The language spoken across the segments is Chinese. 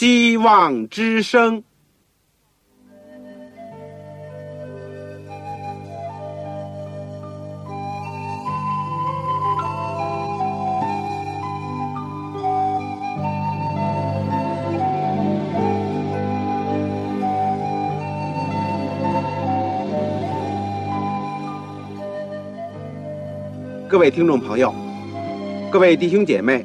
希望之声。各位听众朋友，各位弟兄姐妹，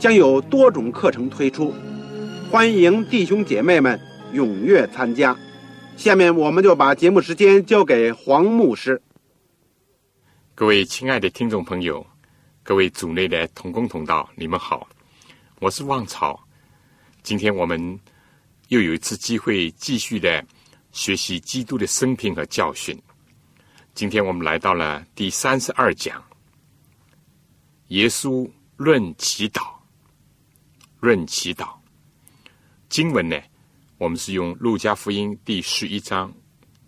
将有多种课程推出，欢迎弟兄姐妹们踊跃参加。下面我们就把节目时间交给黄牧师。各位亲爱的听众朋友，各位组内的同工同道，你们好，我是旺草。今天我们又有一次机会继续的学习基督的生平和教训。今天我们来到了第三十二讲，耶稣论祈祷，论祈祷。经文呢，我们是用路加福音第十一章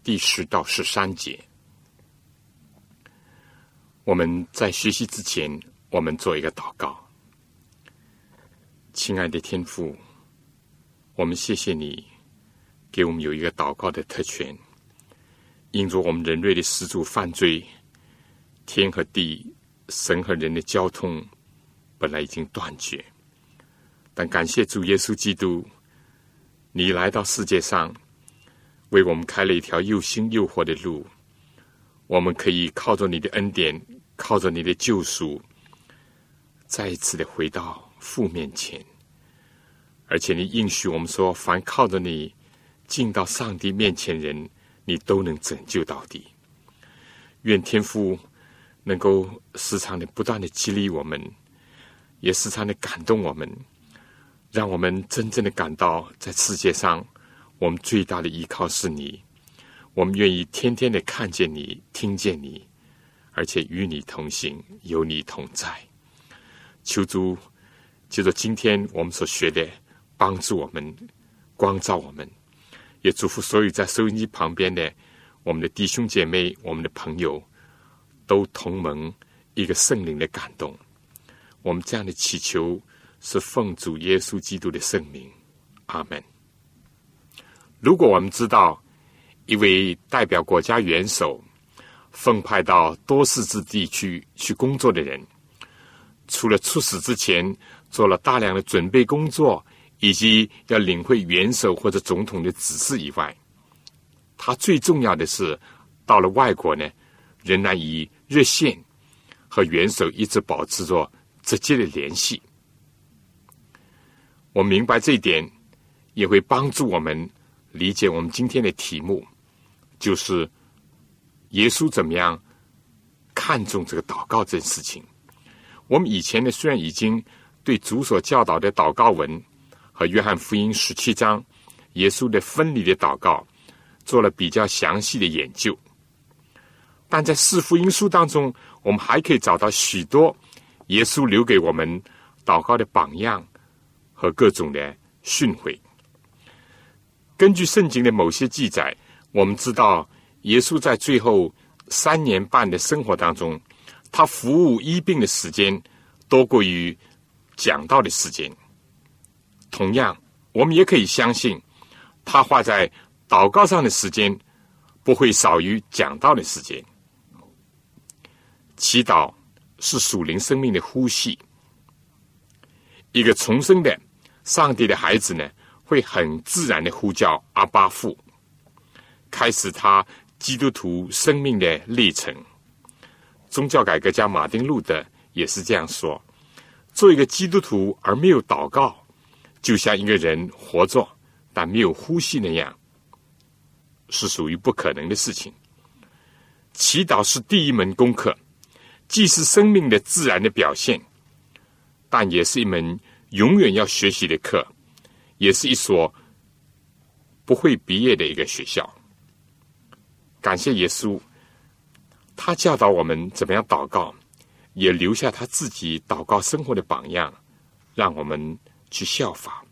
第十到十三节。我们在学习之前，我们做一个祷告。亲爱的天父，我们谢谢你给我们有一个祷告的特权。因着我们人类的始祖犯罪，天和地、神和人的交通本来已经断绝，但感谢主耶稣基督，你来到世界上，为我们开了一条又新又活的路。我们可以靠着你的恩典，靠着你的救赎，再一次的回到父面前。而且你应许我们说，凡靠着你进到上帝面前人。你都能拯救到底。愿天父能够时常的、不断的激励我们，也时常的感动我们，让我们真正的感到，在世界上，我们最大的依靠是你。我们愿意天天的看见你、听见你，而且与你同行，有你同在。求主就着今天我们所学的，帮助我们，光照我们。也祝福所有在收音机旁边的我们的弟兄姐妹、我们的朋友，都同盟一个圣灵的感动。我们这样的祈求是奉主耶稣基督的圣名，阿门。如果我们知道一位代表国家元首奉派到多事之地区去工作的人，除了出使之前做了大量的准备工作。以及要领会元首或者总统的指示以外，他最重要的是到了外国呢，仍然以热线和元首一直保持着直接的联系。我明白这一点，也会帮助我们理解我们今天的题目，就是耶稣怎么样看重这个祷告这件事情。我们以前呢，虽然已经对主所教导的祷告文。和约翰福音十七章耶稣的分离的祷告做了比较详细的研究，但在四福音书当中，我们还可以找到许多耶稣留给我们祷告的榜样和各种的训诲。根据圣经的某些记载，我们知道耶稣在最后三年半的生活当中，他服务医病的时间多过于讲道的时间。同样，我们也可以相信，他花在祷告上的时间不会少于讲道的时间。祈祷是属灵生命的呼吸。一个重生的上帝的孩子呢，会很自然的呼叫阿巴父，开始他基督徒生命的历程。宗教改革家马丁路德也是这样说：，做一个基督徒而没有祷告。就像一个人活着但没有呼吸那样，是属于不可能的事情。祈祷是第一门功课，既是生命的自然的表现，但也是一门永远要学习的课，也是一所不会毕业的一个学校。感谢耶稣，他教导我们怎么样祷告，也留下他自己祷告生活的榜样，让我们去效法。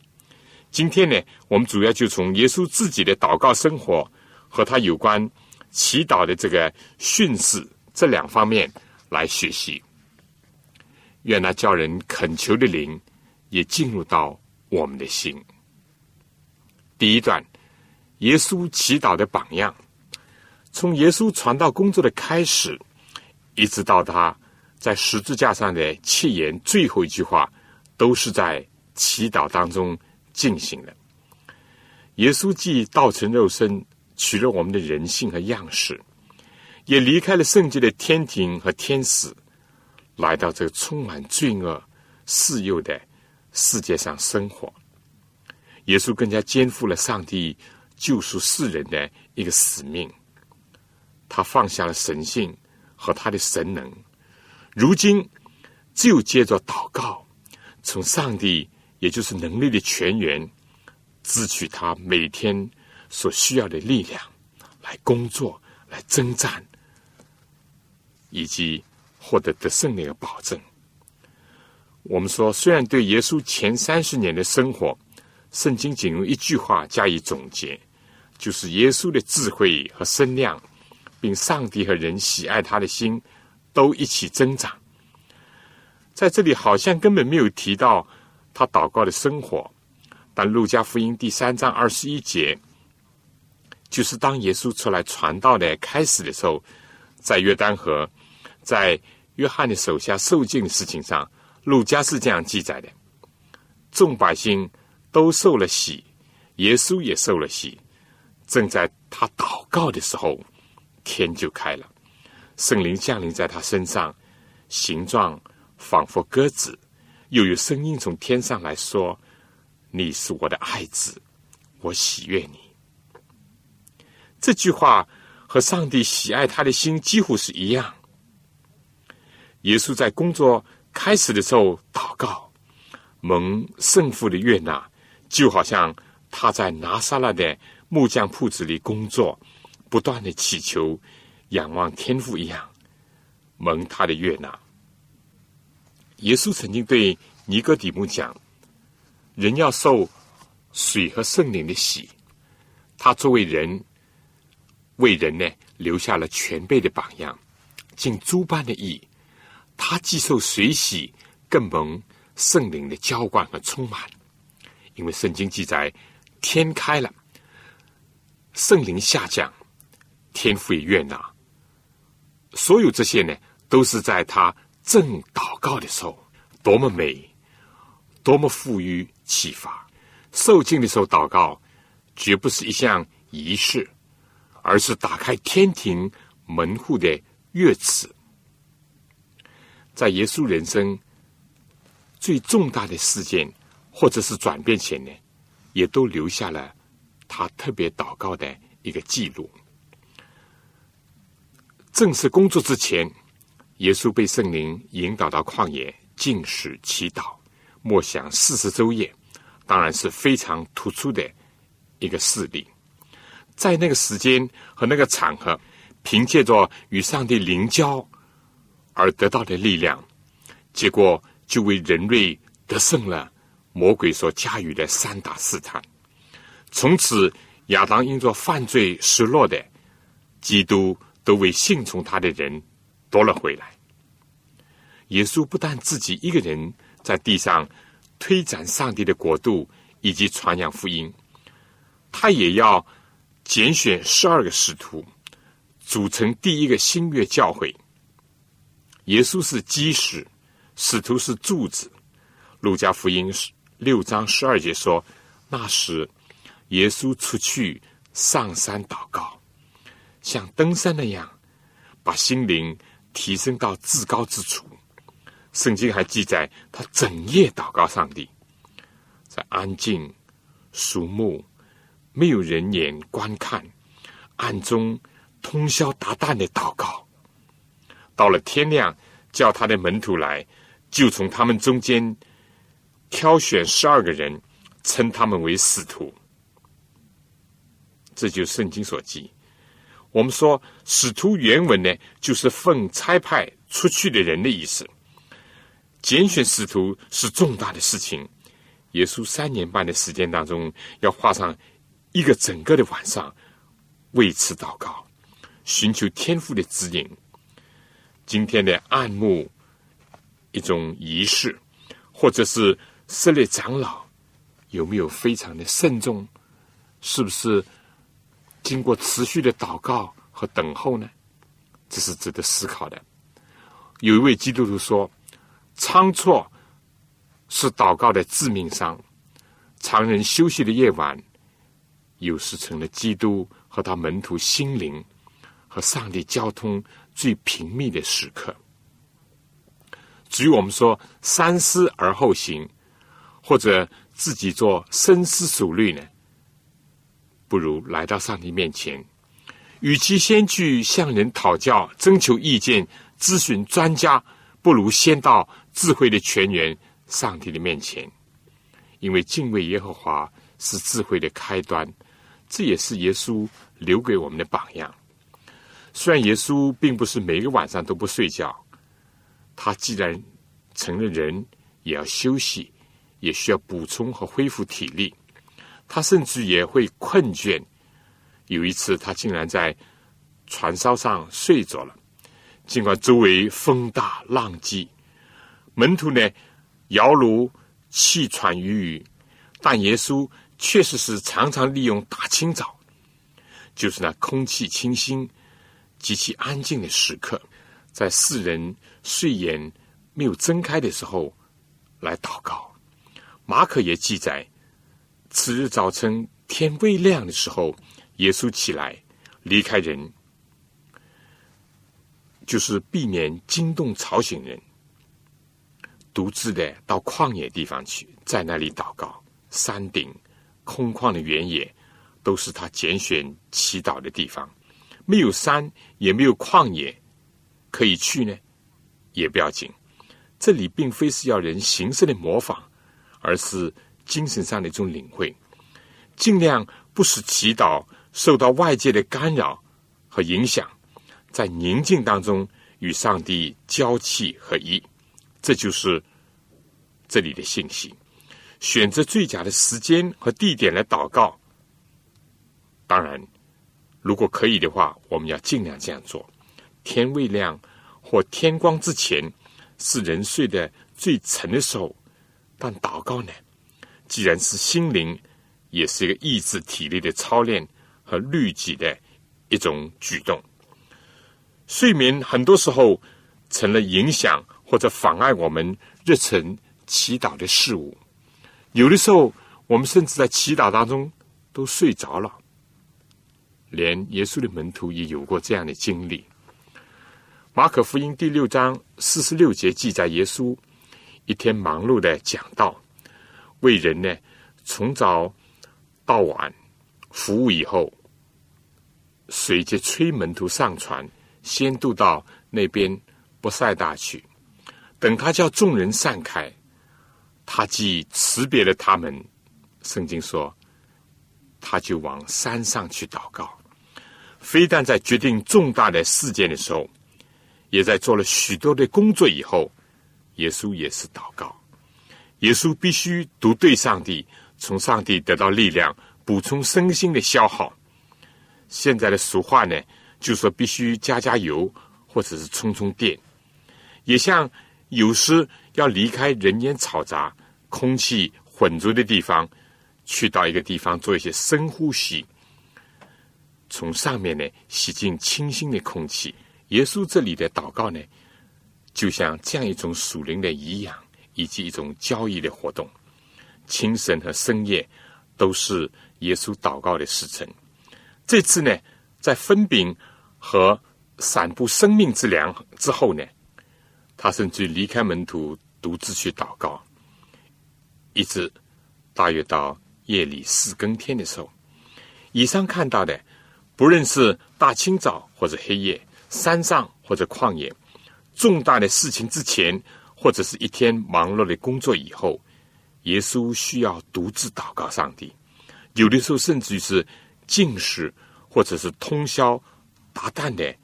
今天呢，我们主要就从耶稣自己的祷告生活和他有关祈祷的这个训示这两方面来学习。愿那叫人恳求的灵也进入到我们的心。第一段，耶稣祈祷的榜样，从耶稣传道工作的开始，一直到他在十字架上的切言最后一句话，都是在祈祷当中。进行的。耶稣既道成肉身，取了我们的人性和样式，也离开了圣洁的天庭和天使，来到这个充满罪恶、世诱的世界上生活。耶稣更加肩负了上帝救赎世人的一个使命。他放下了神性和他的神能，如今只有借着祷告，从上帝。也就是能力的泉源，支取他每天所需要的力量，来工作、来征战，以及获得得胜的一个保证。我们说，虽然对耶稣前三十年的生活，圣经仅用一句话加以总结，就是耶稣的智慧和身量，并上帝和人喜爱他的心，都一起增长。在这里，好像根本没有提到。他祷告的生活，但路加福音第三章二十一节，就是当耶稣出来传道的开始的时候，在约旦河，在约翰的手下受尽的事情上，路加是这样记载的：众百姓都受了洗，耶稣也受了洗。正在他祷告的时候，天就开了，圣灵降临在他身上，形状仿佛鸽子。又有声音从天上来说：“你是我的爱子，我喜悦你。”这句话和上帝喜爱他的心几乎是一样。耶稣在工作开始的时候祷告，蒙圣父的悦纳，就好像他在拿撒勒的木匠铺子里工作，不断的祈求、仰望天父一样，蒙他的悦纳。耶稣曾经对尼哥底母讲：“人要受水和圣灵的洗。”他作为人，为人呢留下了全辈的榜样，尽诸般的义。他既受水洗，更蒙圣灵的浇灌和充满。因为圣经记载，天开了，圣灵下降，天父也悦纳。所有这些呢，都是在他。正祷告的时候，多么美，多么富于启发。受敬的时候祷告，绝不是一项仪式，而是打开天庭门户的乐词。在耶稣人生最重大的事件或者是转变前呢，也都留下了他特别祷告的一个记录。正式工作之前。耶稣被圣灵引导到旷野进食祈祷，默想四十昼夜，当然是非常突出的一个事例。在那个时间和那个场合，凭借着与上帝灵交而得到的力量，结果就为人类得胜了魔鬼所加予的三大试探。从此，亚当因着犯罪失落的，基督都为信从他的人。夺了回来。耶稣不但自己一个人在地上推展上帝的国度以及传扬福音，他也要拣选十二个使徒，组成第一个新月教会。耶稣是基石，使徒是柱子。路加福音六章十二节说：“那时，耶稣出去上山祷告，像登山那样，把心灵。”提升到至高之处。圣经还记载，他整夜祷告上帝，在安静、肃穆、没有人眼观看、暗中通宵达旦的祷告。到了天亮，叫他的门徒来，就从他们中间挑选十二个人，称他们为使徒。这就是圣经所记。我们说使徒原文呢，就是奉差派出去的人的意思。拣选使徒是重大的事情。耶稣三年半的时间当中，要花上一个整个的晚上为此祷告，寻求天父的指引。今天的暗幕一种仪式，或者是设立长老，有没有非常的慎重？是不是？经过持续的祷告和等候呢，这是值得思考的。有一位基督徒说：“仓促是祷告的致命伤。常人休息的夜晚，有时成了基督和他门徒心灵和上帝交通最频密的时刻。至于我们说三思而后行，或者自己做深思熟虑呢？”不如来到上帝面前，与其先去向人讨教、征求意见、咨询专家，不如先到智慧的泉源——上帝的面前。因为敬畏耶和华是智慧的开端，这也是耶稣留给我们的榜样。虽然耶稣并不是每个晚上都不睡觉，他既然成了人，也要休息，也需要补充和恢复体力。他甚至也会困倦。有一次，他竟然在船梢上睡着了。尽管周围风大浪急，门徒呢摇橹气喘吁吁，但耶稣确实是常常利用大清早，就是那空气清新、极其安静的时刻，在世人睡眼没有睁开的时候来祷告。马可也记载。次日早晨天未亮的时候，耶稣起来离开人，就是避免惊动吵醒人，独自的到旷野地方去，在那里祷告。山顶、空旷的原野，都是他拣选祈祷的地方。没有山，也没有旷野可以去呢，也不要紧。这里并非是要人形式的模仿，而是。精神上的一种领会，尽量不使祈祷受到外界的干扰和影响，在宁静当中与上帝交契合一，这就是这里的信息。选择最佳的时间和地点来祷告，当然，如果可以的话，我们要尽量这样做。天未亮或天光之前是人睡得最沉的时候，但祷告呢？既然是心灵，也是一个意志体力的操练和律己的一种举动。睡眠很多时候成了影响或者妨碍我们日程祈祷的事物。有的时候，我们甚至在祈祷当中都睡着了。连耶稣的门徒也有过这样的经历。马可福音第六章四十六节记载，耶稣一天忙碌的讲道。为人呢，从早到晚服务以后，随即催门徒上船，先渡到那边不塞大去。等他叫众人散开，他既辞别了他们，圣经说，他就往山上去祷告。非但在决定重大的事件的时候，也在做了许多的工作以后，耶稣也是祷告。耶稣必须读对上帝，从上帝得到力量，补充身心的消耗。现在的俗话呢，就说必须加加油，或者是充充电。也像有时要离开人烟嘈杂、空气混浊的地方，去到一个地方做一些深呼吸，从上面呢吸进清新的空气。耶稣这里的祷告呢，就像这样一种属灵的颐养。以及一种交易的活动，清晨和深夜都是耶稣祷告的时辰。这次呢，在分饼和散布生命之粮之后呢，他甚至离开门徒，独自去祷告，一直大约到夜里四更天的时候。以上看到的，不论是大清早或者黑夜，山上或者旷野，重大的事情之前。或者是一天忙碌的工作以后，耶稣需要独自祷告上帝，有的时候甚至于是禁食或者是通宵达旦的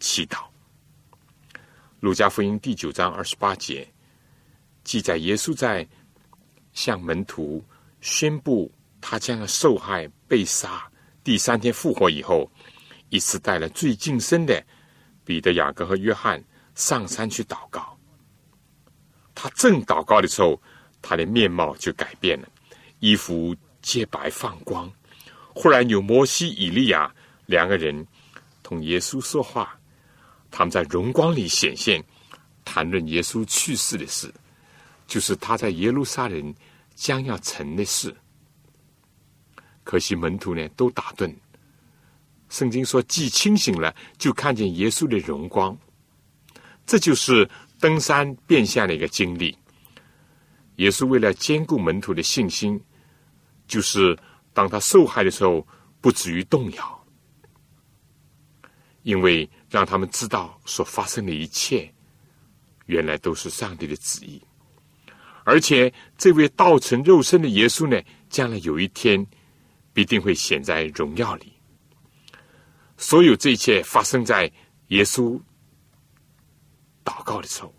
祈祷。路加福音第九章二十八节记载，耶稣在向门徒宣布他将要受害、被杀，第三天复活以后，一次带了最近身的彼得、雅各和约翰上山去祷告。他正祷告的时候，他的面貌就改变了，衣服洁白放光。忽然有摩西、以利亚两个人同耶稣说话。他们在荣光里显现，谈论耶稣去世的事，就是他在耶路撒冷将要成的事。可惜门徒呢都打盹。圣经说，既清醒了，就看见耶稣的荣光。这就是登山变相的一个经历。耶稣为了兼顾门徒的信心，就是当他受害的时候，不至于动摇，因为。让他们知道所发生的一切，原来都是上帝的旨意。而且，这位道成肉身的耶稣呢，将来有一天必定会显在荣耀里。所有这一切发生在耶稣祷告的时候，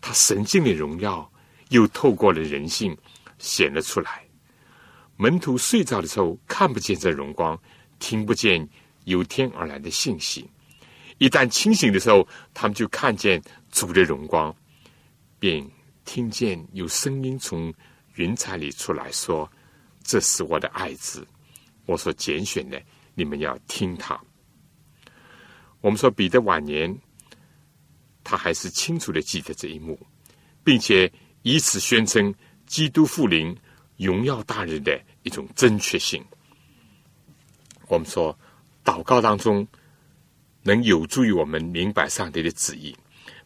他神经的荣耀又透过了人性显了出来。门徒睡着的时候看不见这荣光，听不见由天而来的信息。一旦清醒的时候，他们就看见主的荣光，便听见有声音从云彩里出来说：“这是我的爱子，我所拣选的，你们要听他。”我们说彼得晚年，他还是清楚的记得这一幕，并且以此宣称基督复临、荣耀大日的一种正确性。我们说祷告当中。能有助于我们明白上帝的旨意，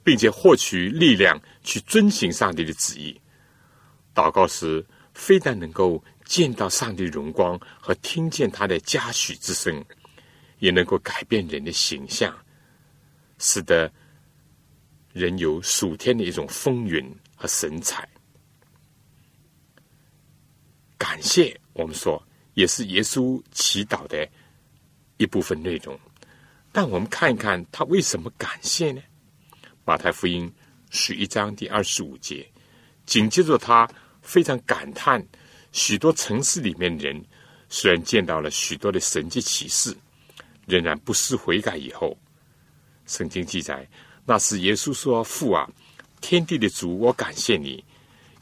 并且获取力量去遵行上帝的旨意。祷告时，非但能够见到上帝荣光和听见他的嘉许之声，也能够改变人的形象，使得人有属天的一种风云和神采。感谢，我们说，也是耶稣祈祷的一部分内容。但我们看一看他为什么感谢呢？马太福音十一章第二十五节，紧接着他非常感叹：许多城市里面的人虽然见到了许多的神迹启示，仍然不思悔改。以后，圣经记载，那是耶稣说：“父啊，天地的主，我感谢你，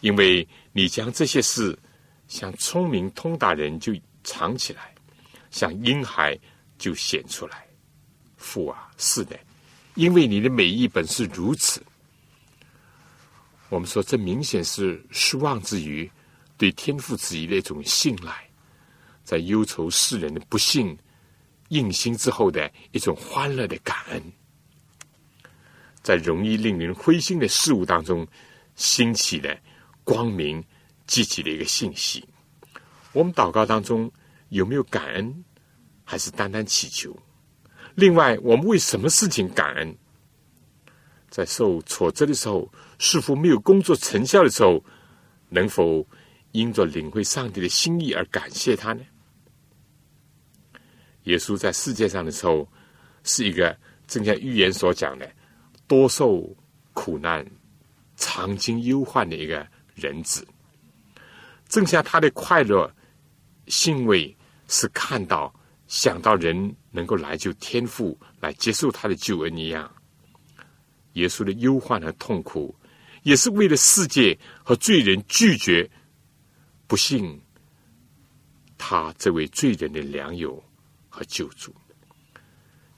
因为你将这些事像聪明通达人就藏起来，像婴孩就显出来。”父啊，是的，因为你的美意本是如此。我们说，这明显是失望之余，对天父之意的一种信赖，在忧愁世人的不幸应心之后的一种欢乐的感恩，在容易令人灰心的事物当中兴起了光明积极的一个信息。我们祷告当中有没有感恩，还是单单祈求？另外，我们为什么事情感恩？在受挫折的时候，是否没有工作成效的时候，能否因着领会上帝的心意而感谢他呢？耶稣在世界上的时候，是一个正像预言所讲的，多受苦难、常经忧患的一个人子。正像他的快乐、欣慰，是看到。想到人能够来救天父，来接受他的救恩一样，耶稣的忧患和痛苦，也是为了世界和罪人拒绝不信他这位罪人的良友和救主。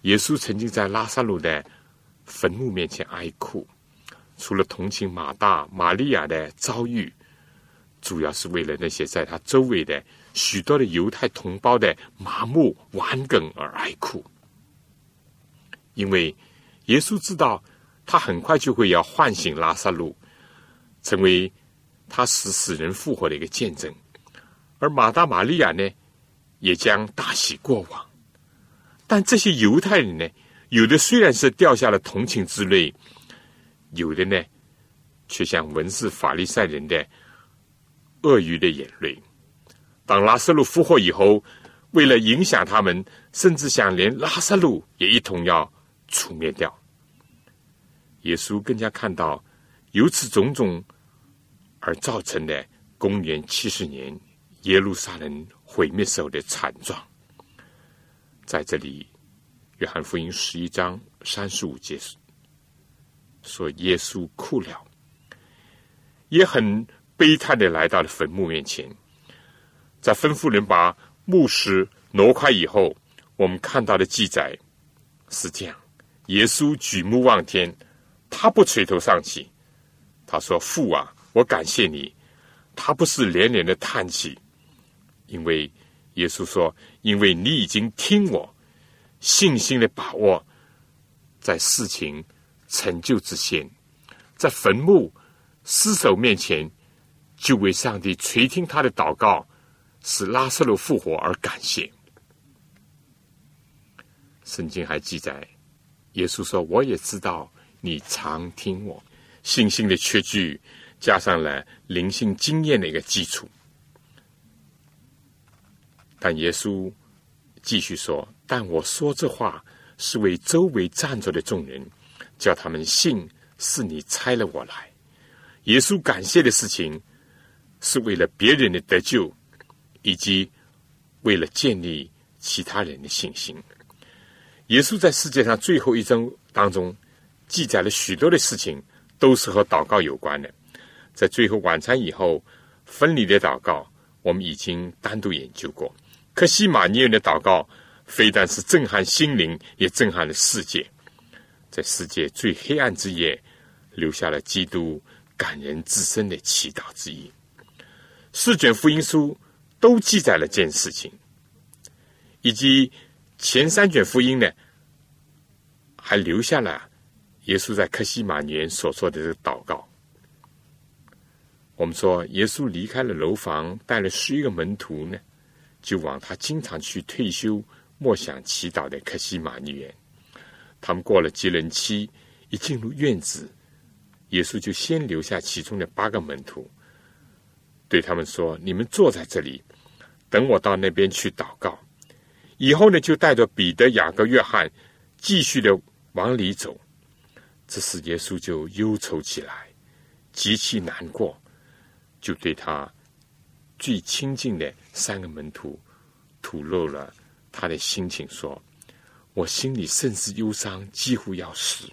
耶稣曾经在拉萨路的坟墓面前哀哭，除了同情马大、玛利亚的遭遇，主要是为了那些在他周围的。许多的犹太同胞的麻木顽梗而哀哭，因为耶稣知道他很快就会要唤醒拉萨路，成为他使死人复活的一个见证，而马大、玛利亚呢，也将大喜过望。但这些犹太人呢，有的虽然是掉下了同情之泪，有的呢，却像文士法利赛人的鳄鱼的眼泪。当拉萨路复活以后，为了影响他们，甚至想连拉萨路也一同要除灭掉。耶稣更加看到由此种种而造成的公元七十年耶路撒冷毁灭时候的惨状。在这里，约翰福音十一章三十五节说：“耶稣哭了，也很悲叹的来到了坟墓面前，在吩咐人把墓石挪开以后，我们看到的记载是这样：耶稣举目望天。”他不垂头丧气，他说：“父啊，我感谢你。”他不是连连的叹气，因为耶稣说：“因为你已经听我，信心的把握，在事情成就之前，在坟墓尸首面前，就为上帝垂听他的祷告，使拉萨路复活而感谢。”圣经还记载，耶稣说：“我也知道。”你常听我，信心的缺据加上了灵性经验的一个基础。但耶稣继续说：“但我说这话是为周围站着的众人，叫他们信是你差了我来。”耶稣感谢的事情是为了别人的得救，以及为了建立其他人的信心。耶稣在世界上最后一章当中。记载了许多的事情，都是和祷告有关的。在最后晚餐以后，分离的祷告，我们已经单独研究过。可西马尼人的祷告，非但是震撼心灵，也震撼了世界。在世界最黑暗之夜，留下了基督感人至深的祈祷之一。四卷福音书都记载了这件事情，以及前三卷福音呢，还留下了。耶稣在克西马年所做的这个祷告，我们说，耶稣离开了楼房，带了十一个门徒呢，就往他经常去退休、默想、祈祷的克西马尼园。他们过了节人期，一进入院子，耶稣就先留下其中的八个门徒，对他们说：“你们坐在这里，等我到那边去祷告。”以后呢，就带着彼得、雅各、约翰，继续的往里走。这时，耶稣就忧愁起来，极其难过，就对他最亲近的三个门徒吐露了他的心情，说：“我心里甚是忧伤，几乎要死。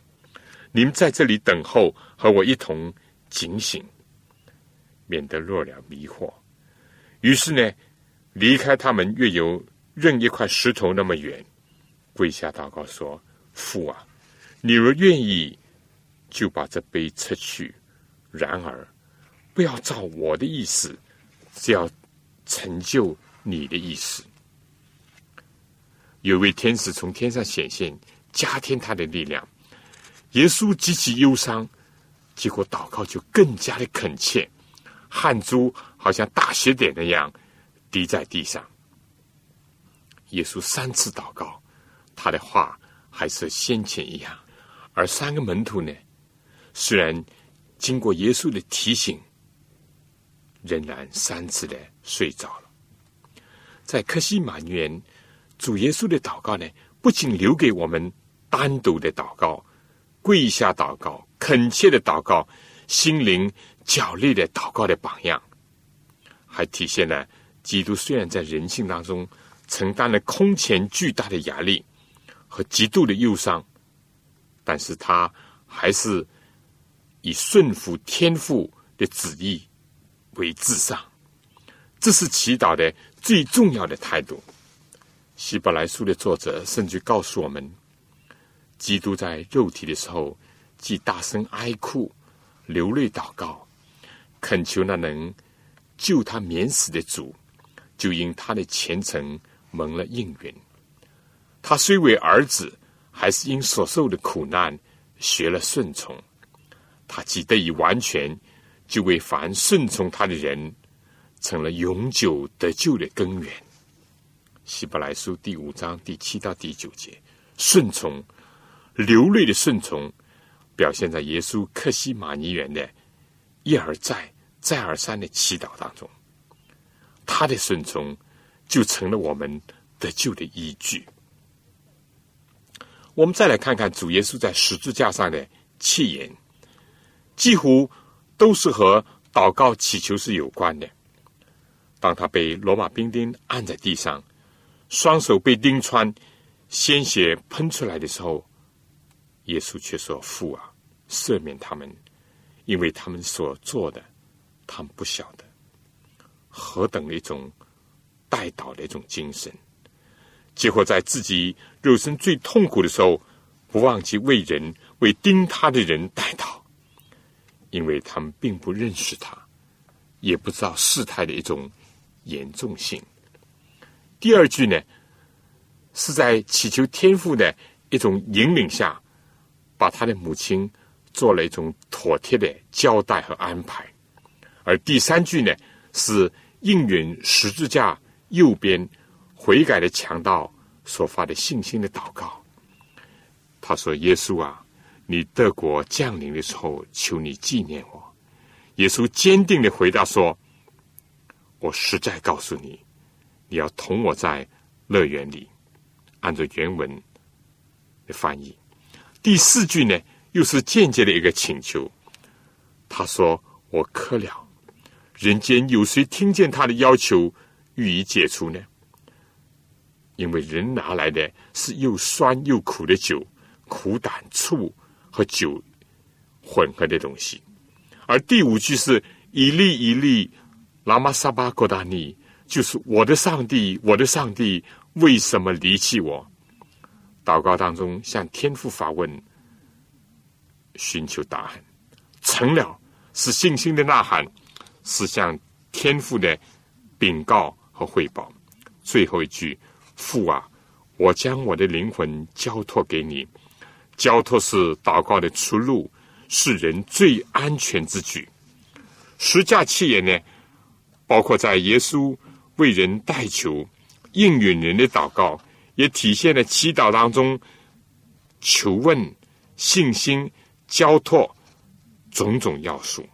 你们在这里等候，和我一同警醒，免得落了迷惑。”于是呢，离开他们越有任一块石头那么远，跪下祷告说：“父啊，你若愿意。”就把这杯撤去，然而不要照我的意思，只要成就你的意思。有位天使从天上显现，加添他的力量。耶稣极其忧伤，结果祷告就更加的恳切，汗珠好像大血点那样滴在地上。耶稣三次祷告，他的话还是先前一样，而三个门徒呢？虽然经过耶稣的提醒，仍然三次的睡着了。在克西马园，主耶稣的祷告呢，不仅留给我们单独的祷告、跪下祷告、恳切的祷告、心灵较烈的祷告的榜样，还体现了基督虽然在人性当中承担了空前巨大的压力和极度的忧伤，但是他还是。以顺服天父的旨意为至上，这是祈祷的最重要的态度。希伯来书的作者甚至告诉我们，基督在肉体的时候，既大声哀哭、流泪祷告，恳求那能救他免死的主，就因他的虔诚蒙了应允。他虽为儿子，还是因所受的苦难学了顺从。他既得以完全，就为凡顺从他的人，成了永久得救的根源。希伯来书第五章第七到第九节，顺从、流泪的顺从，表现在耶稣克西马尼园的一而再、再而三的祈祷当中。他的顺从就成了我们得救的依据。我们再来看看主耶稣在十字架上的弃言，几乎都是和祷告祈求是有关的。当他被罗马兵丁按在地上，双手被钉穿，鲜血喷出来的时候，耶稣却说：“父啊，赦免他们，因为他们所做的，他们不晓得。”何等的一种带祷的一种精神！结果在自己肉身最痛苦的时候，不忘记为人为钉他的人带祷，因为他们并不认识他，也不知道事态的一种严重性。第二句呢，是在祈求天父的一种引领下，把他的母亲做了一种妥帖的交代和安排，而第三句呢，是应允十字架右边。悔改的强盗所发的信心的祷告，他说：“耶稣啊，你德国降临的时候，求你纪念我。”耶稣坚定的回答说：“我实在告诉你，你要同我在乐园里。”按照原文的翻译，第四句呢，又是间接的一个请求。他说：“我渴了。”人间有谁听见他的要求予以解除呢？因为人拿来的是又酸又苦的酒，苦胆醋和酒混合的东西。而第五句是一粒一粒拉玛萨巴哥达尼，就是我的上帝，我的上帝，为什么离弃我？祷告当中向天父发问，寻求答案，成了是信心的呐喊，是向天父的禀告和汇报。最后一句。父啊，我将我的灵魂交托给你。交托是祷告的出路，是人最安全之举。十架契言呢，包括在耶稣为人代求、应允人的祷告，也体现了祈祷当中求问、信心、交托种种要素。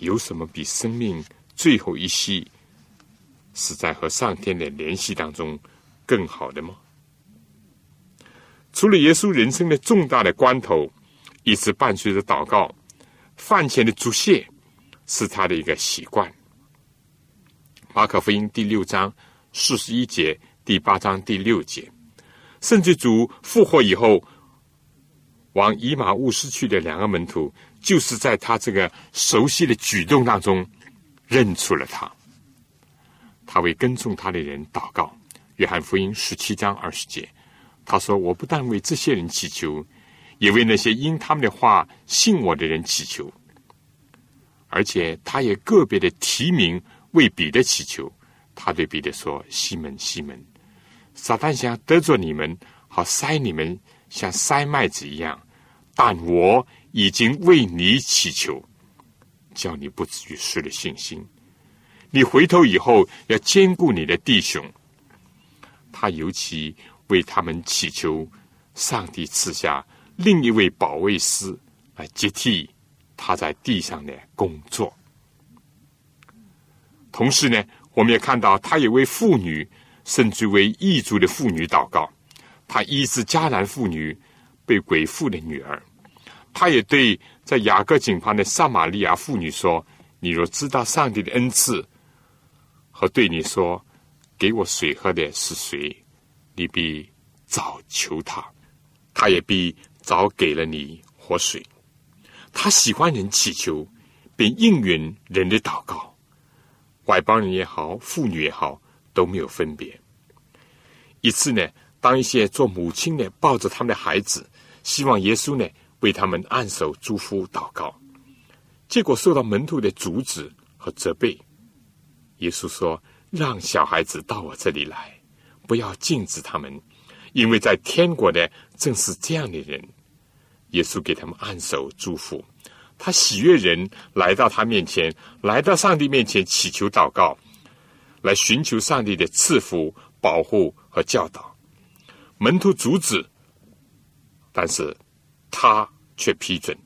有什么比生命最后一息是在和上天的联系当中？更好的吗？除了耶稣人生的重大的关头，一直伴随着祷告，饭前的祝谢是他的一个习惯。马可福音第六章四十一节，第八章第六节，甚至主复活以后，往以马兀斯去的两个门徒，就是在他这个熟悉的举动当中认出了他。他为跟踪他的人祷告。约翰福音十七章二十节，他说：“我不但为这些人祈求，也为那些因他们的话信我的人祈求。而且，他也个别的提名为彼得祈求。他对彼得说：‘西门，西门，撒旦想得罪你们，好塞你们，像塞麦子一样。但我已经为你祈求，叫你不至于失了信心。你回头以后，要兼顾你的弟兄。’”他尤其为他们祈求，上帝赐下另一位保卫师来接替他在地上的工作。同时呢，我们也看到，他也为妇女，甚至为异族的妇女祷告。他医治迦南妇女被鬼附的女儿。他也对在雅各井旁的撒玛利亚妇女说：“你若知道上帝的恩赐，和对你说。”给我水喝的是谁？你必早求他，他也必早给了你活水。他喜欢人祈求，并应允人的祷告。外邦人也好，妇女也好，都没有分别。一次呢，当一些做母亲的抱着他们的孩子，希望耶稣呢为他们按手祝福祷告，结果受到门徒的阻止和责备。耶稣说。让小孩子到我这里来，不要禁止他们，因为在天国的正是这样的人。耶稣给他们按手祝福，他喜悦人来到他面前，来到上帝面前祈求祷告，来寻求上帝的赐福、保护和教导。门徒阻止，但是他却批准。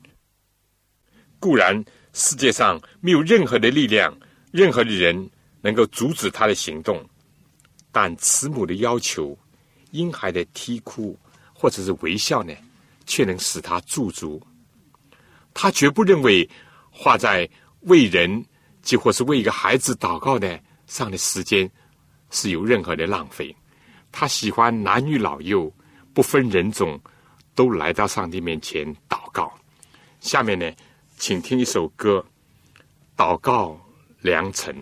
固然世界上没有任何的力量，任何的人。能够阻止他的行动，但慈母的要求、婴孩的啼哭或者是微笑呢，却能使他驻足。他绝不认为花在为人，即或是为一个孩子祷告的上的时间是有任何的浪费。他喜欢男女老幼不分人种都来到上帝面前祷告。下面呢，请听一首歌，《祷告良辰》。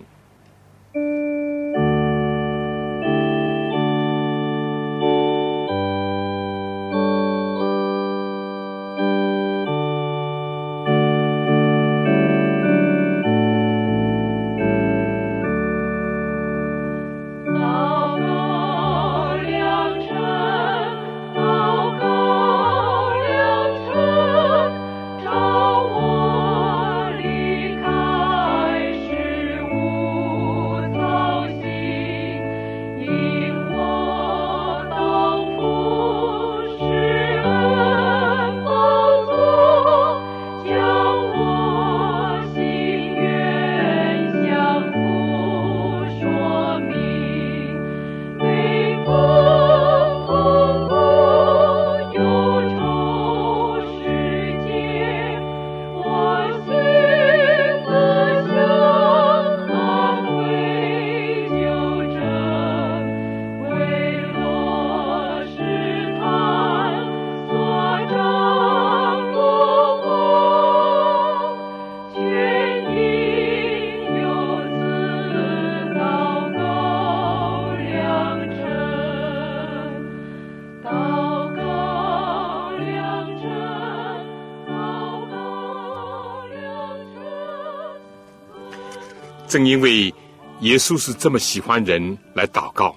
正因为耶稣是这么喜欢人来祷告，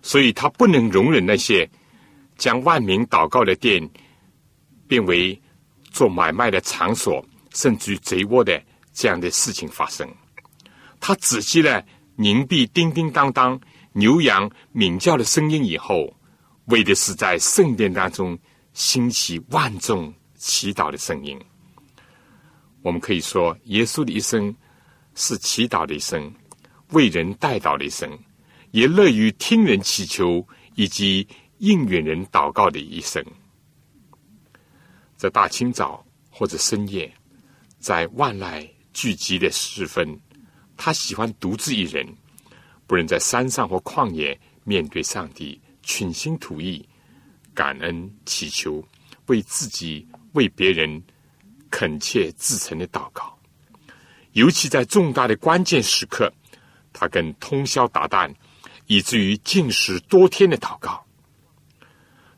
所以他不能容忍那些将万民祷告的殿变为做买卖的场所，甚至于贼窝的这样的事情发生。他仔细了凝闭叮叮当当牛羊鸣叫的声音以后，为的是在圣殿当中兴起万众祈祷的声音。我们可以说，耶稣的一生。是祈祷的一生，为人代祷的一生，也乐于听人祈求以及应允人祷告的一生。在大清早或者深夜，在万籁聚集的时分，他喜欢独自一人，不能在山上或旷野面对上帝，倾心吐意，感恩祈求，为自己为别人恳切至诚的祷告。尤其在重大的关键时刻，他更通宵达旦，以至于禁食多天的祷告。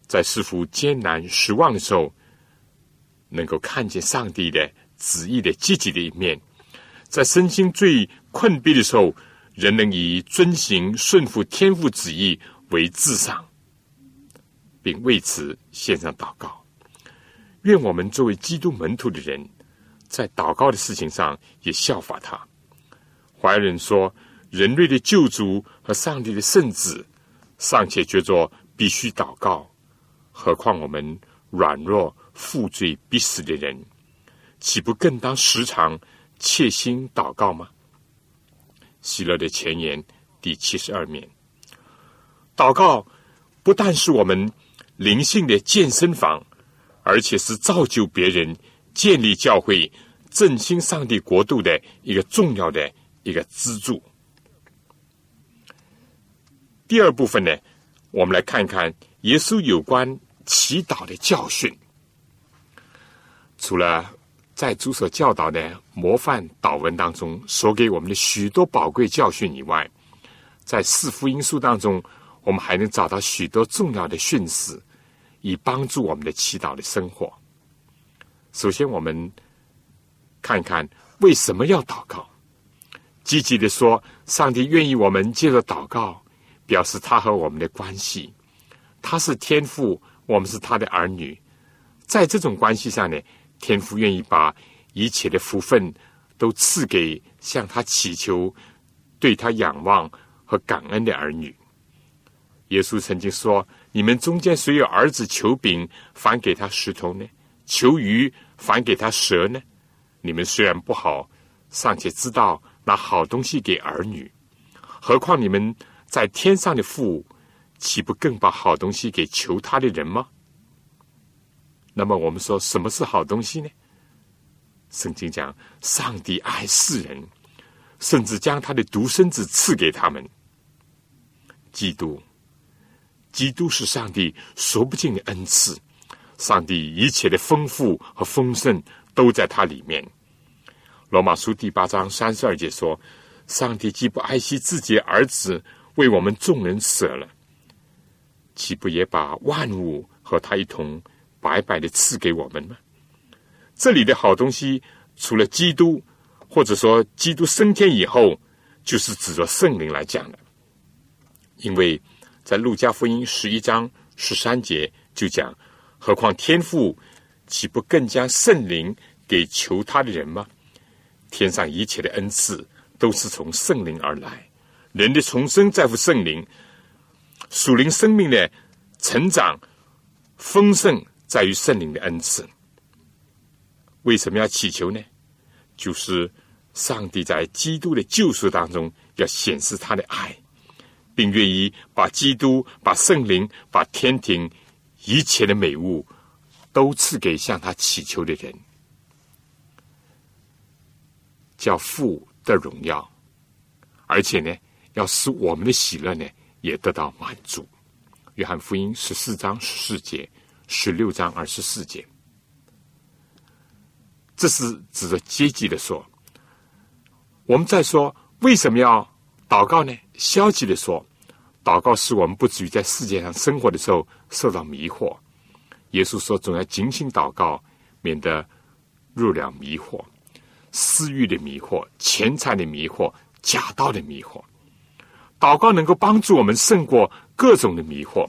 在似乎艰难失望的时候，能够看见上帝的旨意的积极的一面；在身心最困逼的时候，仍能以遵行顺服天父旨意为至上，并为此献上祷告。愿我们作为基督门徒的人。在祷告的事情上也效法他。怀仁说：“人类的救主和上帝的圣子尚且觉着必须祷告，何况我们软弱、负罪、必死的人，岂不更当时常切心祷告吗？”希勒的前言第七十二面。祷告不但是我们灵性的健身房，而且是造就别人。建立教会、振兴上帝国度的一个重要的一个支柱。第二部分呢，我们来看看耶稣有关祈祷的教训。除了在主所教导的模范祷文当中所给我们的许多宝贵教训以外，在四福音书当中，我们还能找到许多重要的训示，以帮助我们的祈祷的生活。首先，我们看看为什么要祷告。积极的说，上帝愿意我们借着祷告，表示他和我们的关系。他是天父，我们是他的儿女。在这种关系上呢，天父愿意把一切的福分都赐给向他祈求、对他仰望和感恩的儿女。耶稣曾经说：“你们中间谁有儿子求饼，反给他石头呢？”求鱼反给他蛇呢？你们虽然不好，尚且知道拿好东西给儿女，何况你们在天上的父，岂不更把好东西给求他的人吗？那么我们说什么是好东西呢？圣经讲，上帝爱世人，甚至将他的独生子赐给他们。基督，基督是上帝说不尽的恩赐，上帝一切的丰富和丰盛都在他里面。罗马书第八章三十二节说：“上帝既不爱惜自己儿子，为我们众人舍了，岂不也把万物和他一同白白的赐给我们吗？”这里的好东西，除了基督，或者说基督升天以后，就是指着圣灵来讲的。因为在路加福音十一章十三节就讲：“何况天父岂不更将圣灵给求他的人吗？天上一切的恩赐都是从圣灵而来，人的重生在乎圣灵，属灵生命的成长丰盛在于圣灵的恩赐。为什么要祈求呢？就是上帝在基督的救赎当中要显示他的爱。”并愿意把基督、把圣灵、把天庭一切的美物，都赐给向他祈求的人，叫父的荣耀，而且呢，要使我们的喜乐呢也得到满足。约翰福音十四章十四节、十六章二十四节，这是指着阶级的说。我们再说为什么要祷告呢？消极的说。祷告使我们不至于在世界上生活的时候受到迷惑。耶稣说：“总要警醒祷告，免得入了迷惑，私欲的迷惑、钱财的迷惑、假道的迷惑。祷告能够帮助我们胜过各种的迷惑。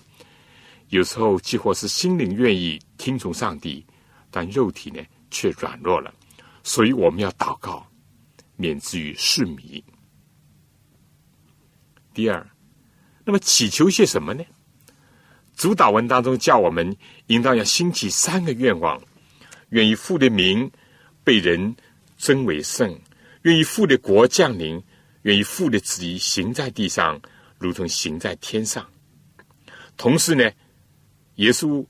有时候，几乎是心灵愿意听从上帝，但肉体呢却软弱了。所以，我们要祷告，免至于失迷。第二。”那么祈求些什么呢？主导文当中叫我们应当要兴起三个愿望：愿意父的名被人尊为圣；愿意父的国降临；愿意父的旨意行在地上，如同行在天上。同时呢，耶稣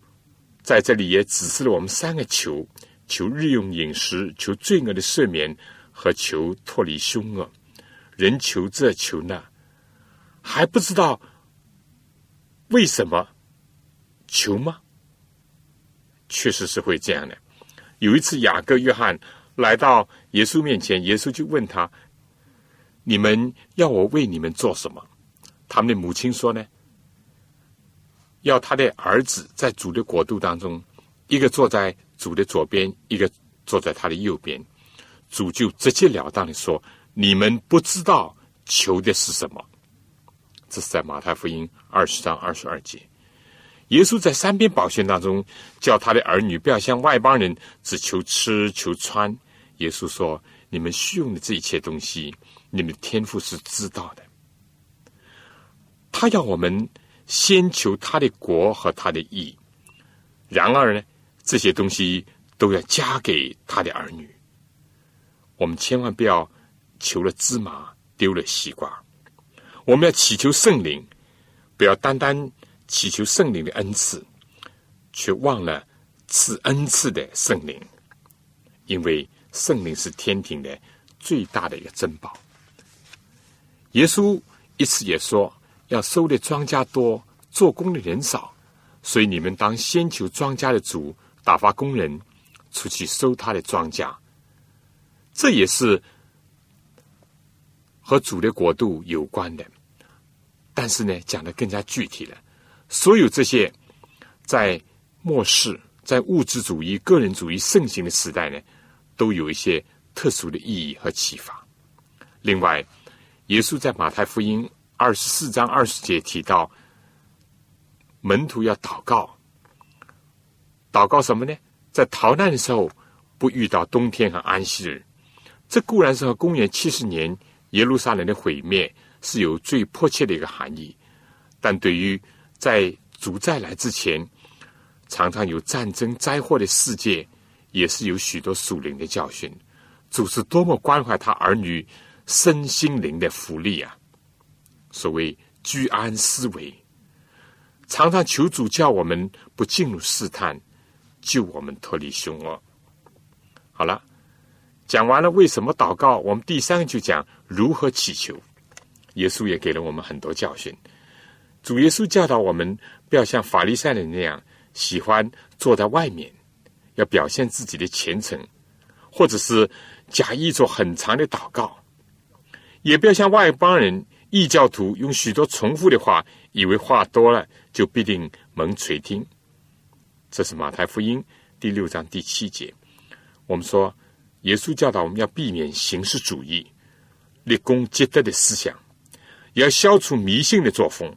在这里也指示了我们三个求：求日用饮食，求罪恶的赦免，和求脱离凶恶。人求这求那。还不知道为什么求吗？确实是会这样的。有一次，雅各、约翰来到耶稣面前，耶稣就问他：“你们要我为你们做什么？”他们的母亲说：“呢，要他的儿子在主的国度当中，一个坐在主的左边，一个坐在他的右边。”主就直截了当的说：“你们不知道求的是什么。”这是在马太福音二十章二十二节，耶稣在三边宝训当中叫他的儿女不要像外邦人只求吃求穿。耶稣说：“你们需用的这一切东西，你们天父是知道的。他要我们先求他的国和他的义，然而呢，这些东西都要加给他的儿女。我们千万不要求了芝麻丢了西瓜。”我们要祈求圣灵，不要单单祈求圣灵的恩赐，却忘了赐恩赐的圣灵，因为圣灵是天庭的最大的一个珍宝。耶稣一次也说，要收的庄稼多，做工的人少，所以你们当先求庄稼的主打发工人出去收他的庄稼。这也是。和主的国度有关的，但是呢，讲的更加具体了。所有这些在末世、在物质主义、个人主义盛行的时代呢，都有一些特殊的意义和启发。另外，耶稣在马太福音二十四章二十节提到，门徒要祷告，祷告什么呢？在逃难的时候不遇到冬天和安息日。这固然是和公元七十年。耶路撒冷的毁灭是有最迫切的一个含义，但对于在主再来之前常常有战争灾祸的世界，也是有许多属灵的教训。主是多么关怀他儿女身心灵的福利啊！所谓居安思危，常常求主叫我们不进入试探，救我们脱离凶恶。好了，讲完了为什么祷告，我们第三个就讲如何祈求。耶稣也给了我们很多教训。主耶稣教导我们，不要像法利赛人那样喜欢坐在外面，要表现自己的虔诚，或者是假意做很长的祷告；也不要像外邦人、异教徒用许多重复的话，以为话多了就必定蒙垂听。这是马太福音第六章第七节。我们说，耶稣教导我们要避免形式主义、立功积德的思想，也要消除迷信的作风。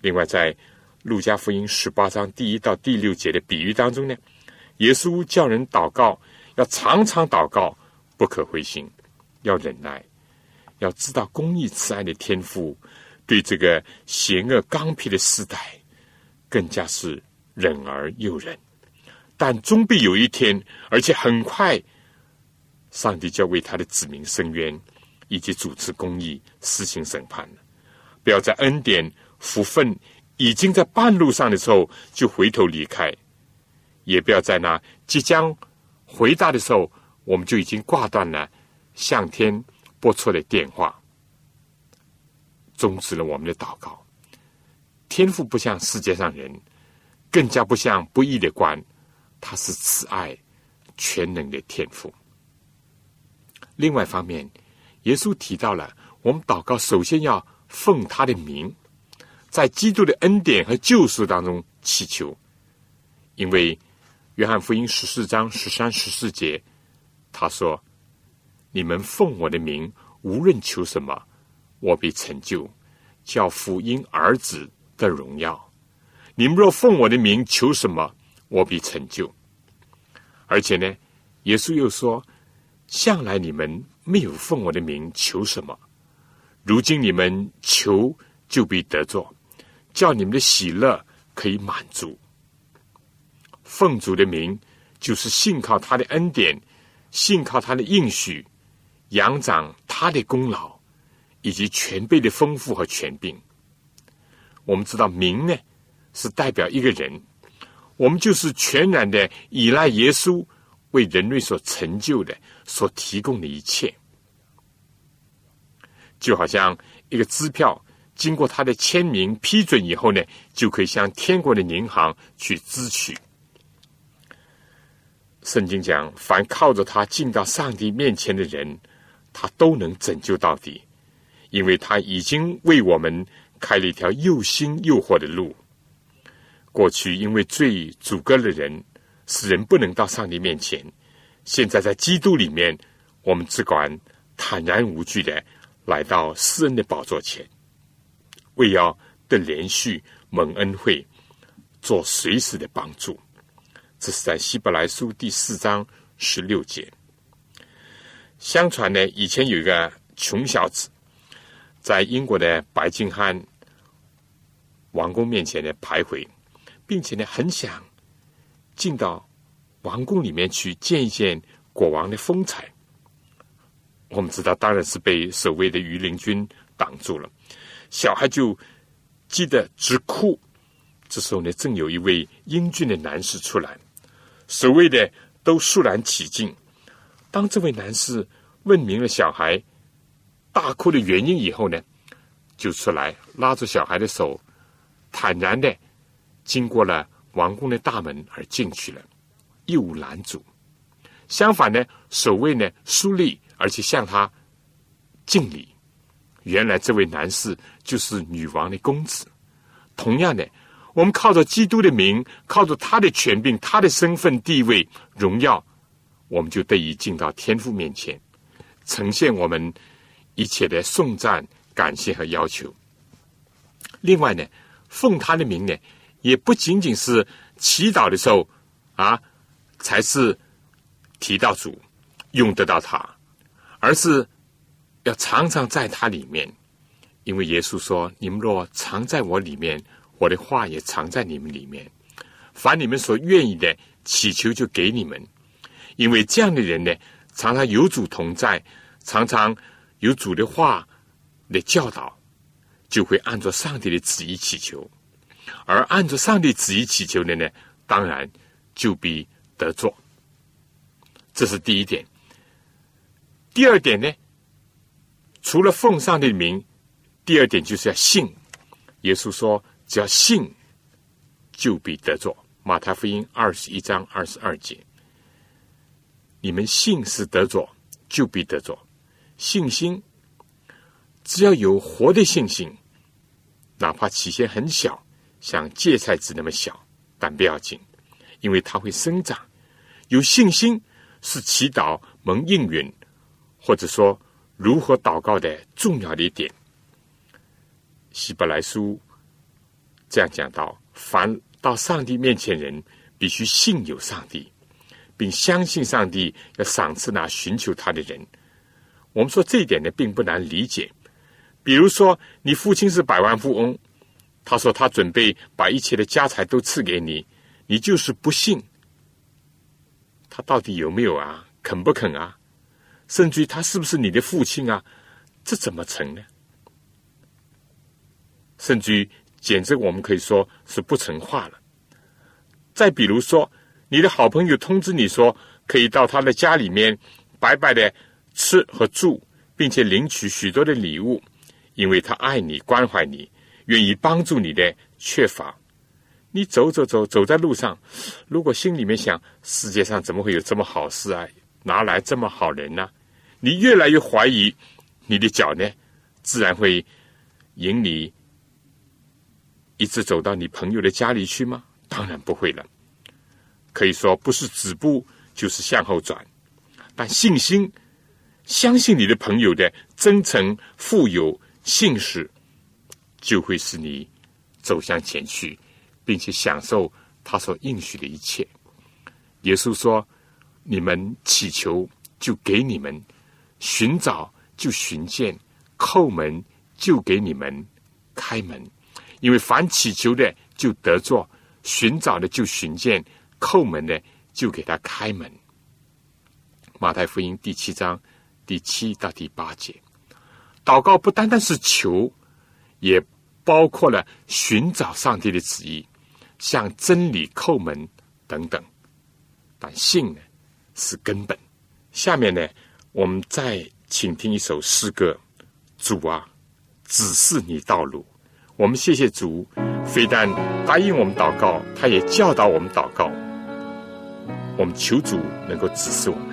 另外，在路加福音十八章第一到第六节的比喻当中呢，耶稣叫人祷告，要常常祷告，不可灰心，要忍耐，要知道公义慈爱的天赋对这个邪恶刚愎的时代，更加是忍而又忍。但终必有一天，而且很快，上帝就要为他的子民伸冤，以及主持公义、施行审判。不要在恩典。福分已经在半路上的时候就回头离开，也不要在那即将回答的时候，我们就已经挂断了向天拨出的电话，终止了我们的祷告。天赋不像世界上人，更加不像不义的官，他是慈爱全能的天赋。另外一方面，耶稣提到了我们祷告首先要奉他的名。在基督的恩典和救赎当中祈求，因为约翰福音十四章十三、十四节，他说：“你们奉我的名，无论求什么，我必成就，叫福音儿子的荣耀。你们若奉我的名求什么，我必成就。而且呢，耶稣又说：向来你们没有奉我的名求什么，如今你们求，就必得着。”叫你们的喜乐可以满足。奉主的名，就是信靠他的恩典，信靠他的应许，仰仗他的功劳，以及全备的丰富和权柄。我们知道名呢，是代表一个人，我们就是全然的依赖耶稣为人类所成就的、所提供的一切，就好像一个支票。经过他的签名批准以后呢，就可以向天国的银行去支取。圣经讲，凡靠着他进到上帝面前的人，他都能拯救到底，因为他已经为我们开了一条又新又活的路。过去因为罪阻隔了人，使人不能到上帝面前；现在在基督里面，我们只管坦然无惧的来到施恩的宝座前。为要的连续蒙恩惠，做随时的帮助。这是在希伯来书第四章十六节。相传呢，以前有一个穷小子，在英国的白金汉王宫面前呢徘徊，并且呢很想进到王宫里面去见一见国王的风采。我们知道，当然是被守卫的御林军挡住了。小孩就急得直哭。这时候呢，正有一位英俊的男士出来，守卫的都肃然起敬。当这位男士问明了小孩大哭的原因以后呢，就出来拉着小孩的手，坦然的经过了王宫的大门而进去了，又无拦阻。相反呢，守卫呢肃立，而且向他敬礼。原来这位男士就是女王的公子。同样的，我们靠着基督的名，靠着他的权柄、他的身份、地位、荣耀，我们就得以进到天父面前，呈现我们一切的颂赞、感谢和要求。另外呢，奉他的名呢，也不仅仅是祈祷的时候啊，才是提到主，用得到他，而是。要常常在他里面，因为耶稣说：“你们若藏在我里面，我的话也藏在你们里面。凡你们所愿意的，祈求就给你们。因为这样的人呢，常常有主同在，常常有主的话的教导，就会按照上帝的旨意祈求，而按照上帝旨意祈求的呢，当然就必得做。这是第一点。第二点呢，除了奉上帝的名，第二点就是要信。耶稣说：“只要信，就必得做。”马太福音二十一章二十二节。你们信是得做，就必得做。信心，只要有活的信心，哪怕起先很小，像芥菜籽那么小，但不要紧，因为它会生长。有信心是祈祷蒙应允，或者说如何祷告的重要的一点。希伯来书这样讲到：凡到上帝面前人，必须信有上帝。并相信上帝要赏赐那寻求他的人。我们说这一点呢，并不难理解。比如说，你父亲是百万富翁，他说他准备把一切的家财都赐给你，你就是不信。他到底有没有啊？肯不肯啊？甚至于他是不是你的父亲啊？这怎么成呢？甚至于，简直我们可以说是不成话了。再比如说。你的好朋友通知你说，可以到他的家里面白白的吃和住，并且领取许多的礼物，因为他爱你、关怀你，愿意帮助你的缺乏。你走走走，走在路上，如果心里面想，世界上怎么会有这么好事啊？哪来这么好人呢？你越来越怀疑，你的脚呢，自然会引你一直走到你朋友的家里去吗？当然不会了。可以说不是止步就是向后转，但信心相信你的朋友的真诚、富有、信实，就会使你走向前去，并且享受他所应许的一切。耶稣说：“你们祈求，就给你们；寻找，就寻见；叩门，就给你们开门。因为凡祈求的，就得做；寻找的，就寻见。”叩门的，就给他开门。马太福音第七章第七到第八节，祷告不单单是求，也包括了寻找上帝的旨意，向真理叩门等等。但信呢是根本。下面呢，我们再请听一首诗歌：主啊，指示你道路。我们谢谢主，非但答应我们祷告，他也教导我们祷告。我们求主能够指示我们。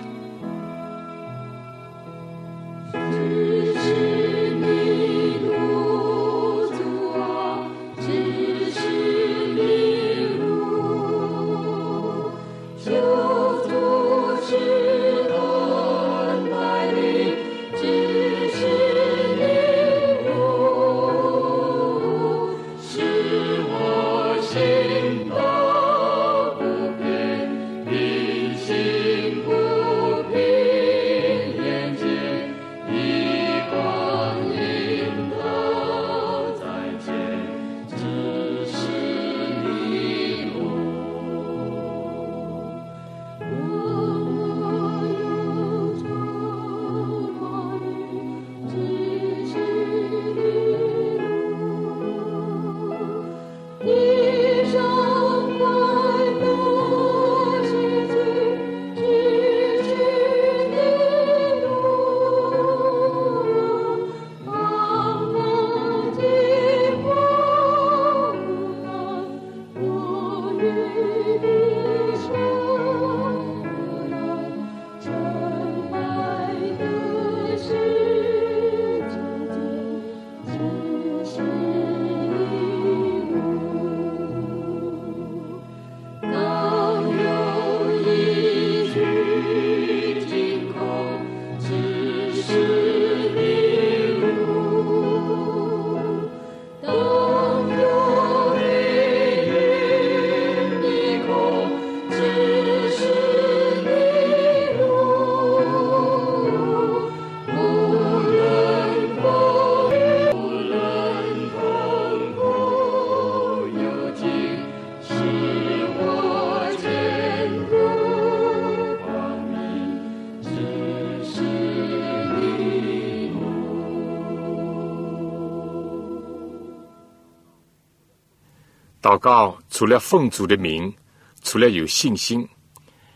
祷告除了奉主的名，除了有信心，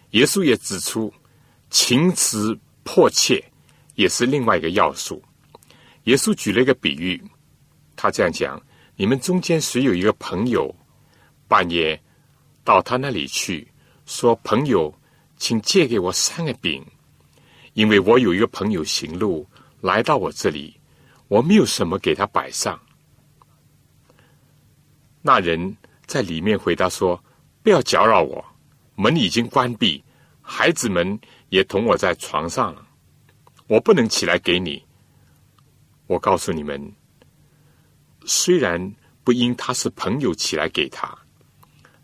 耶稣也指出情辞迫切也是另外一个要素。耶稣举了一个比喻，他这样讲：你们中间谁有一个朋友，半夜到他那里去，说：“朋友，请借给我三个饼，因为我有一个朋友行路来到我这里，我没有什么给他摆上。”那人在里面回答说：“不要搅扰我，门已经关闭，孩子们也同我在床上了，我不能起来给你。我告诉你们，虽然不因他是朋友起来给他，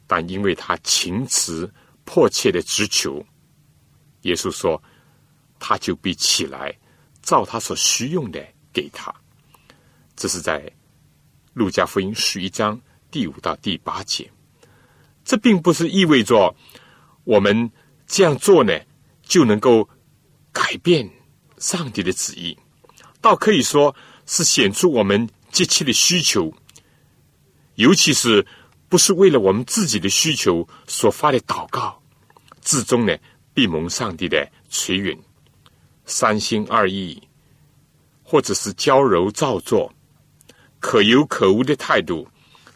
但因为他情辞迫切的直求，耶稣说，他就必起来，照他所需用的给他。这是在路加福音十一章。”第五到第八节，这并不是意味着我们这样做呢就能够改变上帝的旨意，倒可以说是显出我们急切的需求，尤其是不是为了我们自己的需求所发的祷告，至终呢必蒙上帝的垂允，三心二意，或者是娇柔造作、可有可无的态度。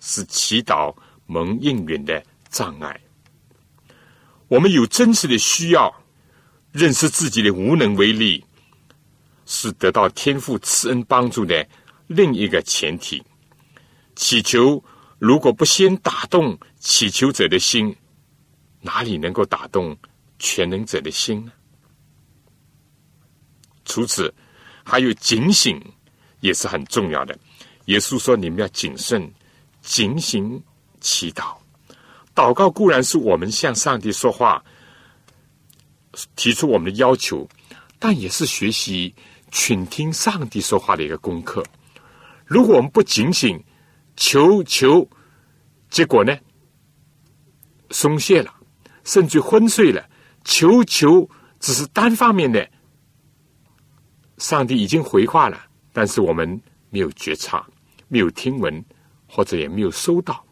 是祈祷蒙应允的障碍。我们有真实的需要，认识自己的无能为力，是得到天父慈恩帮助的另一个前提。祈求如果不先打动祈求者的心，哪里能够打动全能者的心呢？除此，还有警醒也是很重要的。耶稣说：“你们要谨慎。”警醒祈祷，祷告固然是我们向上帝说话、提出我们的要求，但也是学习倾听上帝说话的一个功课。如果我们不警醒求求，结果呢，松懈了，甚至昏睡了，求求只是单方面的，上帝已经回话了，但是我们没有觉察，没有听闻。或者也没有收到，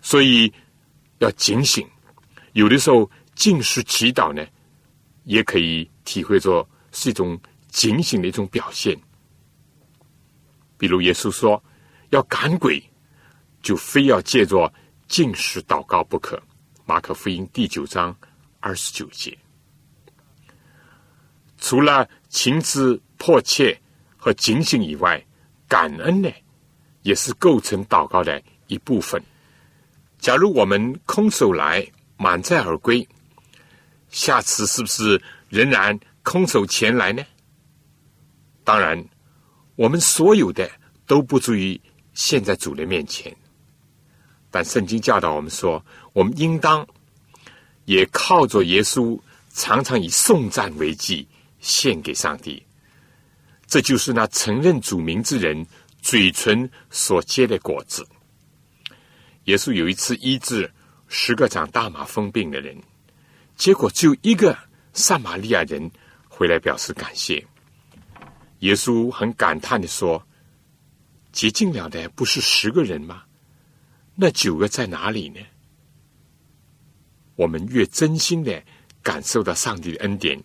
所以要警醒。有的时候，进食祈祷呢，也可以体会作是一种警醒的一种表现。比如耶稣说要赶鬼，就非要借着进食祷告不可。马可福音第九章二十九节。除了情之迫切和警醒以外，感恩呢？也是构成祷告的一部分。假如我们空手来，满载而归，下次是不是仍然空手前来呢？当然，我们所有的都不足以献在主的面前。但圣经教导我们说，我们应当也靠着耶稣，常常以颂赞为祭献给上帝。这就是那承认主名之人。嘴唇所结的果子。耶稣有一次医治十个长大麻风病的人，结果只有一个撒玛利亚人回来表示感谢。耶稣很感叹的说：“洁净了的不是十个人吗？那九个在哪里呢？”我们越真心的感受到上帝的恩典。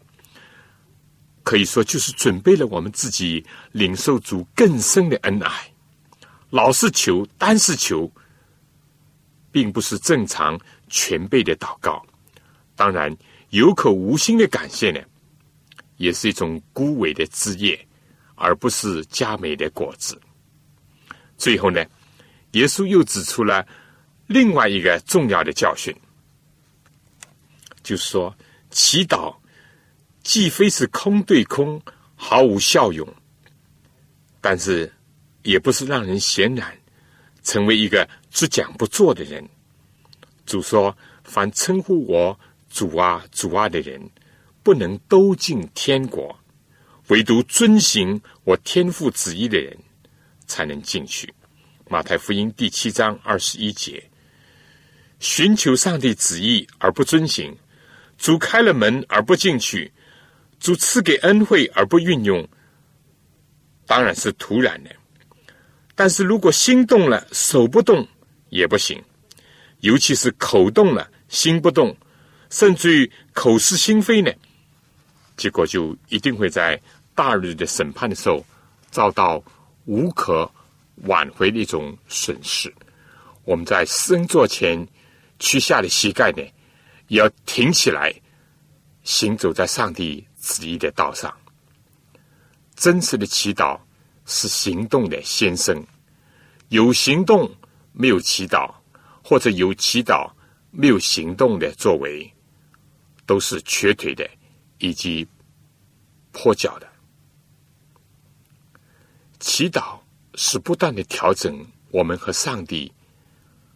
可以说，就是准备了我们自己领受主更深的恩爱。老是求，单是求，并不是正常全备的祷告。当然，有口无心的感谢呢，也是一种枯萎的枝叶，而不是佳美的果子。最后呢，耶稣又指出了另外一个重要的教训，就是说，祈祷。既非是空对空，毫无效用，但是也不是让人显然成为一个只讲不做的人。主说：“凡称呼我主啊、主啊的人，不能都进天国；唯独遵行我天父旨意的人，才能进去。”马太福音第七章二十一节：寻求上帝旨意而不遵行，主开了门而不进去。主赐给恩惠而不运用，当然是徒然的。但是如果心动了，手不动也不行。尤其是口动了，心不动，甚至于口是心非呢，结果就一定会在大日的审判的时候遭到无可挽回的一种损失。我们在施恩座前屈下的膝盖呢，也要挺起来，行走在上帝旨意的道上。真实的祈祷是行动的先生，有行动没有祈祷。或者有祈祷没有行动的作为，都是瘸腿的，以及跛脚的。祈祷是不断的调整我们和上帝、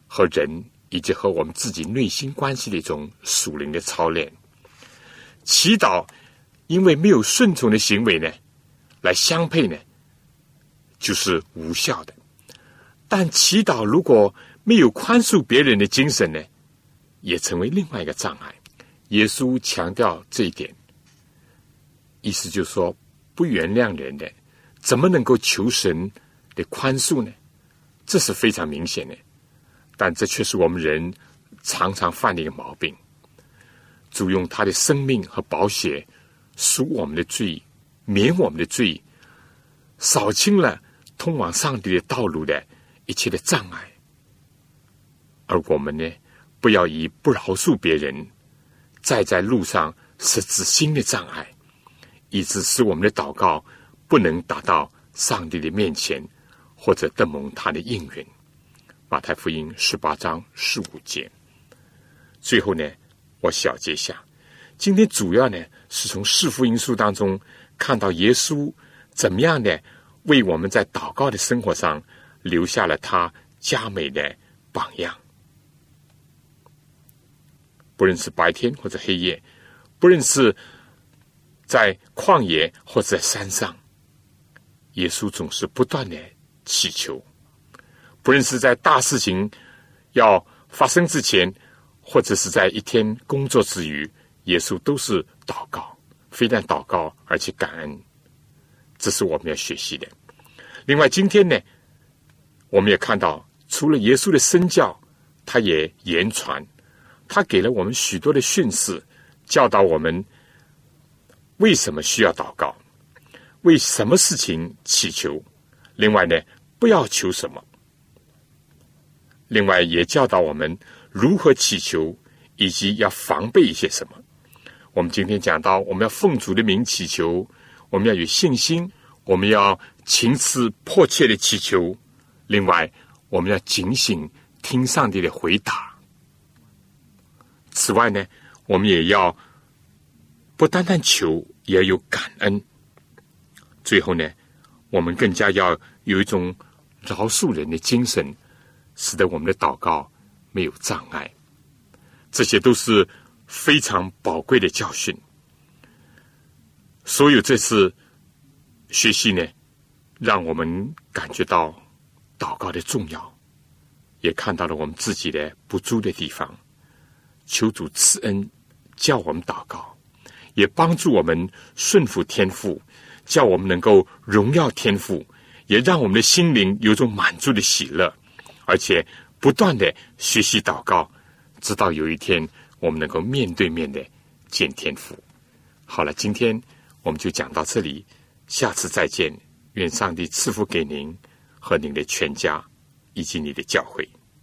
和人以及和我们自己内心关系的一种属灵的操练。祈祷因为没有顺从的行为呢，来相配呢，就是无效的。但祈祷如果没有宽恕别人的精神呢，也成为另外一个障碍。耶稣强调这一点，意思就是说，不原谅人的，怎么能够求神的宽恕呢？这是非常明显的，但这却是我们人常常犯的一个毛病。主用他的生命和宝血赎我们的罪，免我们的罪，扫清了通往上帝的道路的一切的障碍。而我们呢，不要以不饶恕别人，再在路上设置新的障碍，以致使我们的祷告不能达到上帝的面前，或者得蒙他的应允。马太福音十八章十五节。最后呢，我小结一下，今天主要呢是从四福音书当中看到耶稣怎么样的为我们在祷告的生活上留下了他佳美的榜样。不论是白天或者黑夜，不论是在旷野或者山上，耶稣总是不断的祈求。不论是在大事情要发生之前，或者是在一天工作之余，耶稣都是祷告，非但祷告，而且感恩。这是我们要学习的。另外，今天呢，我们也看到，除了耶稣的身教，他也言传。他给了我们许多的训示，教导我们为什么需要祷告，为什么事情祈求。另外呢，不要求什么。另外也教导我们如何祈求，以及要防备一些什么。我们今天讲到，我们要奉主的名祈求，我们要有信心，我们要情思迫切的祈求。另外，我们要警醒，听上帝的回答。此外呢，我们也要不单单求，也要有感恩。最后呢，我们更加要有一种饶恕人的精神，使得我们的祷告没有障碍。这些都是非常宝贵的教训。所有这次学习呢，让我们感觉到祷告的重要，也看到了我们自己的不足的地方。求主赐恩，叫我们祷告，也帮助我们顺服天父，叫我们能够荣耀天父，也让我们的心灵有种满足的喜乐，而且不断的学习祷告，直到有一天我们能够面对面的见天父。好了，今天我们就讲到这里，下次再见。愿上帝赐福给您和您的全家以及你的教会。